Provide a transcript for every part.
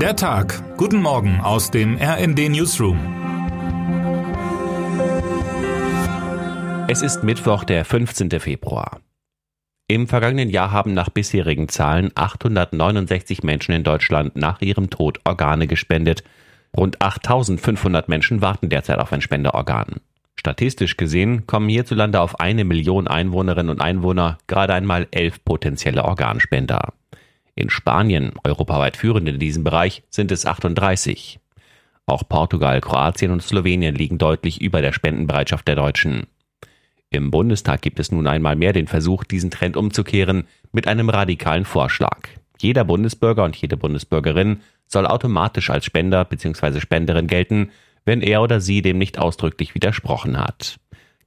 Der Tag. Guten Morgen aus dem RND Newsroom. Es ist Mittwoch, der 15. Februar. Im vergangenen Jahr haben nach bisherigen Zahlen 869 Menschen in Deutschland nach ihrem Tod Organe gespendet. Rund 8500 Menschen warten derzeit auf ein Spenderorgan. Statistisch gesehen kommen hierzulande auf eine Million Einwohnerinnen und Einwohner gerade einmal elf potenzielle Organspender. In Spanien, europaweit führend in diesem Bereich, sind es 38. Auch Portugal, Kroatien und Slowenien liegen deutlich über der Spendenbereitschaft der Deutschen. Im Bundestag gibt es nun einmal mehr den Versuch, diesen Trend umzukehren mit einem radikalen Vorschlag. Jeder Bundesbürger und jede Bundesbürgerin soll automatisch als Spender bzw. Spenderin gelten, wenn er oder sie dem nicht ausdrücklich widersprochen hat.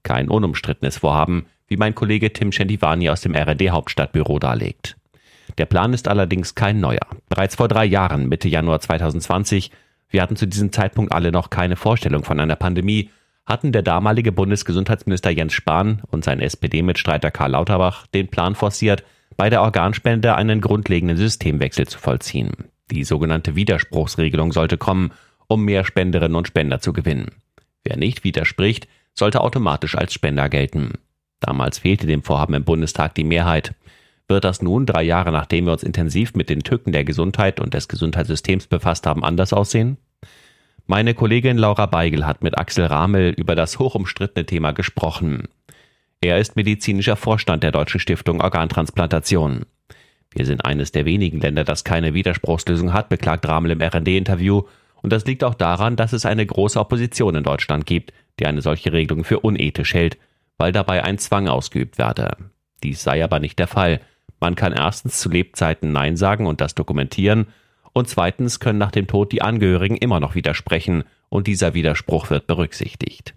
Kein unumstrittenes Vorhaben, wie mein Kollege Tim Centivani aus dem RD Hauptstadtbüro darlegt. Der Plan ist allerdings kein neuer. Bereits vor drei Jahren, Mitte Januar 2020, wir hatten zu diesem Zeitpunkt alle noch keine Vorstellung von einer Pandemie, hatten der damalige Bundesgesundheitsminister Jens Spahn und sein SPD-Mitstreiter Karl Lauterbach den Plan forciert, bei der Organspende einen grundlegenden Systemwechsel zu vollziehen. Die sogenannte Widerspruchsregelung sollte kommen, um mehr Spenderinnen und Spender zu gewinnen. Wer nicht widerspricht, sollte automatisch als Spender gelten. Damals fehlte dem Vorhaben im Bundestag die Mehrheit. Wird das nun, drei Jahre nachdem wir uns intensiv mit den Tücken der Gesundheit und des Gesundheitssystems befasst haben, anders aussehen? Meine Kollegin Laura Beigel hat mit Axel Ramel über das hochumstrittene Thema gesprochen. Er ist medizinischer Vorstand der Deutschen Stiftung Organtransplantation. Wir sind eines der wenigen Länder, das keine Widerspruchslösung hat, beklagt Ramel im RD-Interview. Und das liegt auch daran, dass es eine große Opposition in Deutschland gibt, die eine solche Regelung für unethisch hält, weil dabei ein Zwang ausgeübt werde. Dies sei aber nicht der Fall. Man kann erstens zu Lebzeiten Nein sagen und das dokumentieren, und zweitens können nach dem Tod die Angehörigen immer noch widersprechen, und dieser Widerspruch wird berücksichtigt.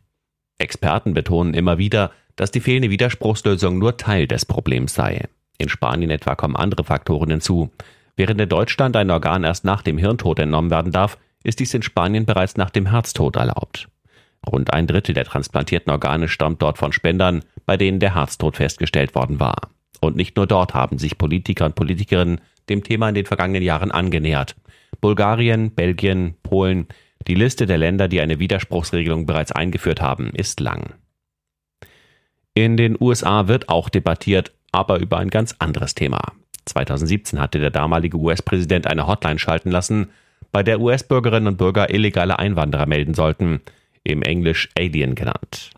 Experten betonen immer wieder, dass die fehlende Widerspruchslösung nur Teil des Problems sei. In Spanien etwa kommen andere Faktoren hinzu. Während in Deutschland ein Organ erst nach dem Hirntod entnommen werden darf, ist dies in Spanien bereits nach dem Herztod erlaubt. Rund ein Drittel der transplantierten Organe stammt dort von Spendern, bei denen der Herztod festgestellt worden war. Und nicht nur dort haben sich Politiker und Politikerinnen dem Thema in den vergangenen Jahren angenähert. Bulgarien, Belgien, Polen, die Liste der Länder, die eine Widerspruchsregelung bereits eingeführt haben, ist lang. In den USA wird auch debattiert, aber über ein ganz anderes Thema. 2017 hatte der damalige US-Präsident eine Hotline schalten lassen, bei der US-Bürgerinnen und Bürger illegale Einwanderer melden sollten, im Englisch Alien genannt.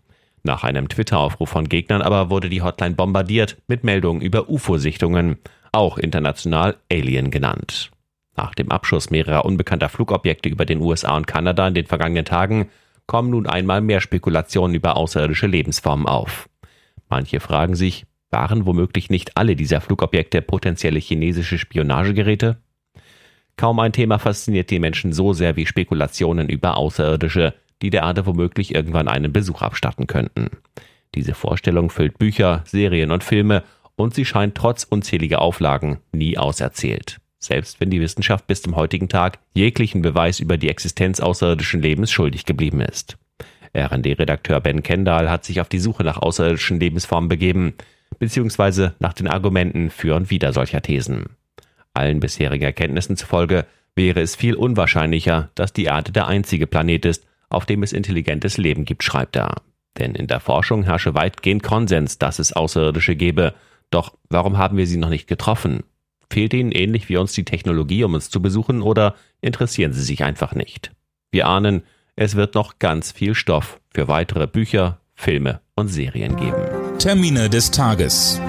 Nach einem Twitter-Aufruf von Gegnern aber wurde die Hotline bombardiert mit Meldungen über UFO-Sichtungen, auch international Alien genannt. Nach dem Abschuss mehrerer unbekannter Flugobjekte über den USA und Kanada in den vergangenen Tagen kommen nun einmal mehr Spekulationen über außerirdische Lebensformen auf. Manche fragen sich, waren womöglich nicht alle dieser Flugobjekte potenzielle chinesische Spionagegeräte? Kaum ein Thema fasziniert die Menschen so sehr wie Spekulationen über Außerirdische, die der Erde womöglich irgendwann einen Besuch abstatten könnten. Diese Vorstellung füllt Bücher, Serien und Filme und sie scheint trotz unzähliger Auflagen nie auserzählt. Selbst wenn die Wissenschaft bis zum heutigen Tag jeglichen Beweis über die Existenz außerirdischen Lebens schuldig geblieben ist. RD-Redakteur Ben Kendall hat sich auf die Suche nach außerirdischen Lebensformen begeben, beziehungsweise nach den Argumenten für und wider solcher Thesen. Allen bisherigen Erkenntnissen zufolge wäre es viel unwahrscheinlicher, dass die Erde der einzige Planet ist, auf dem es intelligentes Leben gibt, schreibt er. Denn in der Forschung herrsche weitgehend Konsens, dass es Außerirdische gebe. Doch warum haben wir sie noch nicht getroffen? Fehlt ihnen ähnlich wie uns die Technologie, um uns zu besuchen, oder interessieren sie sich einfach nicht? Wir ahnen, es wird noch ganz viel Stoff für weitere Bücher, Filme und Serien geben. Termine des Tages.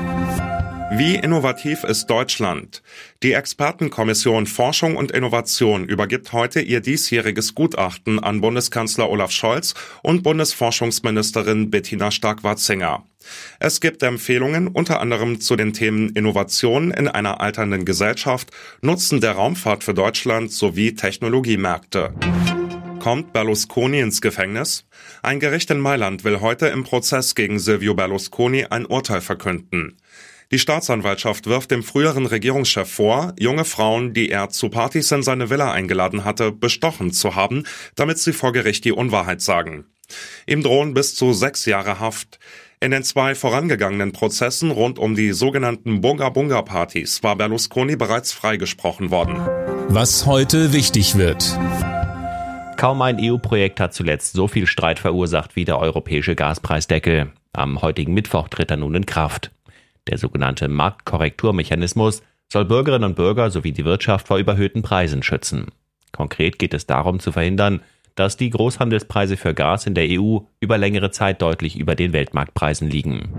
Wie innovativ ist Deutschland? Die Expertenkommission Forschung und Innovation übergibt heute ihr diesjähriges Gutachten an Bundeskanzler Olaf Scholz und Bundesforschungsministerin Bettina Stark-Watzinger. Es gibt Empfehlungen unter anderem zu den Themen Innovation in einer alternden Gesellschaft, Nutzen der Raumfahrt für Deutschland sowie Technologiemärkte. Kommt Berlusconi ins Gefängnis? Ein Gericht in Mailand will heute im Prozess gegen Silvio Berlusconi ein Urteil verkünden. Die Staatsanwaltschaft wirft dem früheren Regierungschef vor, junge Frauen, die er zu Partys in seine Villa eingeladen hatte, bestochen zu haben, damit sie vor Gericht die Unwahrheit sagen. Ihm drohen bis zu sechs Jahre Haft. In den zwei vorangegangenen Prozessen rund um die sogenannten Bunga Bunga Partys war Berlusconi bereits freigesprochen worden. Was heute wichtig wird. Kaum ein EU-Projekt hat zuletzt so viel Streit verursacht wie der europäische Gaspreisdeckel. Am heutigen Mittwoch tritt er nun in Kraft. Der sogenannte Marktkorrekturmechanismus soll Bürgerinnen und Bürger sowie die Wirtschaft vor überhöhten Preisen schützen. Konkret geht es darum zu verhindern, dass die Großhandelspreise für Gas in der EU über längere Zeit deutlich über den Weltmarktpreisen liegen.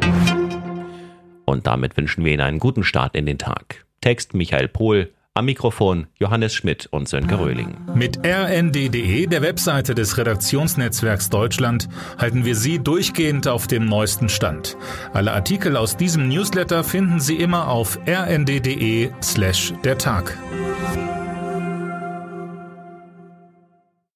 Und damit wünschen wir Ihnen einen guten Start in den Tag. Text Michael Pohl, am Mikrofon Johannes Schmidt und Sönke Röhling. Mit rnd.de, der Webseite des Redaktionsnetzwerks Deutschland, halten wir Sie durchgehend auf dem neuesten Stand. Alle Artikel aus diesem Newsletter finden Sie immer auf rnd.de slash der Tag.